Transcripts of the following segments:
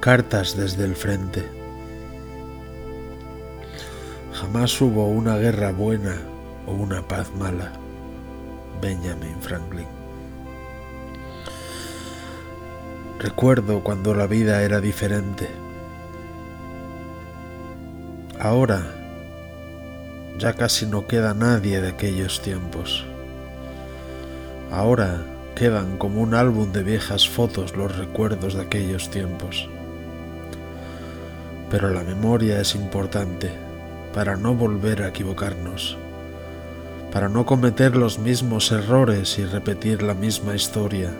Cartas desde el frente. Jamás hubo una guerra buena o una paz mala. Benjamin Franklin. Recuerdo cuando la vida era diferente. Ahora ya casi no queda nadie de aquellos tiempos. Ahora quedan como un álbum de viejas fotos los recuerdos de aquellos tiempos. Pero la memoria es importante para no volver a equivocarnos, para no cometer los mismos errores y repetir la misma historia.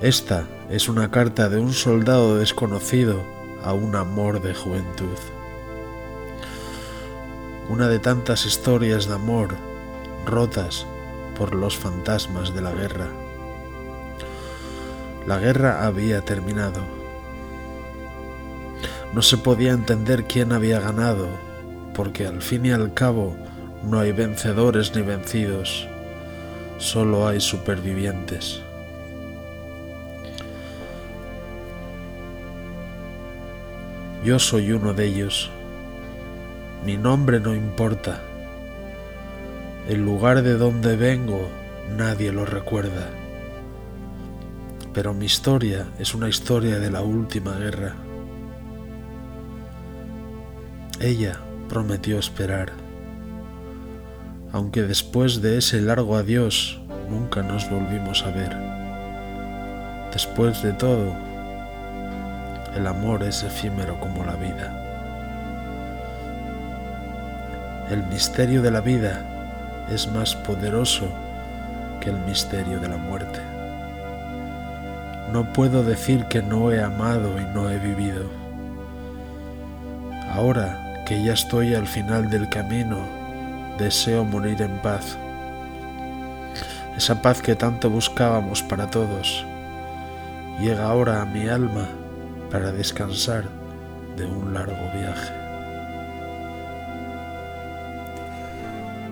Esta es una carta de un soldado desconocido a un amor de juventud. Una de tantas historias de amor rotas por los fantasmas de la guerra. La guerra había terminado no se podía entender quién había ganado, porque al fin y al cabo no hay vencedores ni vencidos, solo hay supervivientes. Yo soy uno de ellos. Mi nombre no importa. El lugar de donde vengo nadie lo recuerda. Pero mi historia es una historia de la última guerra. Ella prometió esperar, aunque después de ese largo adiós nunca nos volvimos a ver. Después de todo, el amor es efímero como la vida. El misterio de la vida es más poderoso que el misterio de la muerte. No puedo decir que no he amado y no he vivido. Ahora que ya estoy al final del camino, deseo morir en paz. Esa paz que tanto buscábamos para todos, llega ahora a mi alma para descansar de un largo viaje.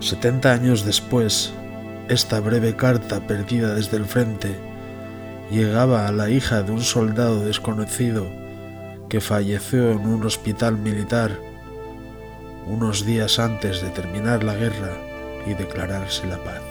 70 años después, esta breve carta perdida desde el frente llegaba a la hija de un soldado desconocido que falleció en un hospital militar unos días antes de terminar la guerra y declararse la paz.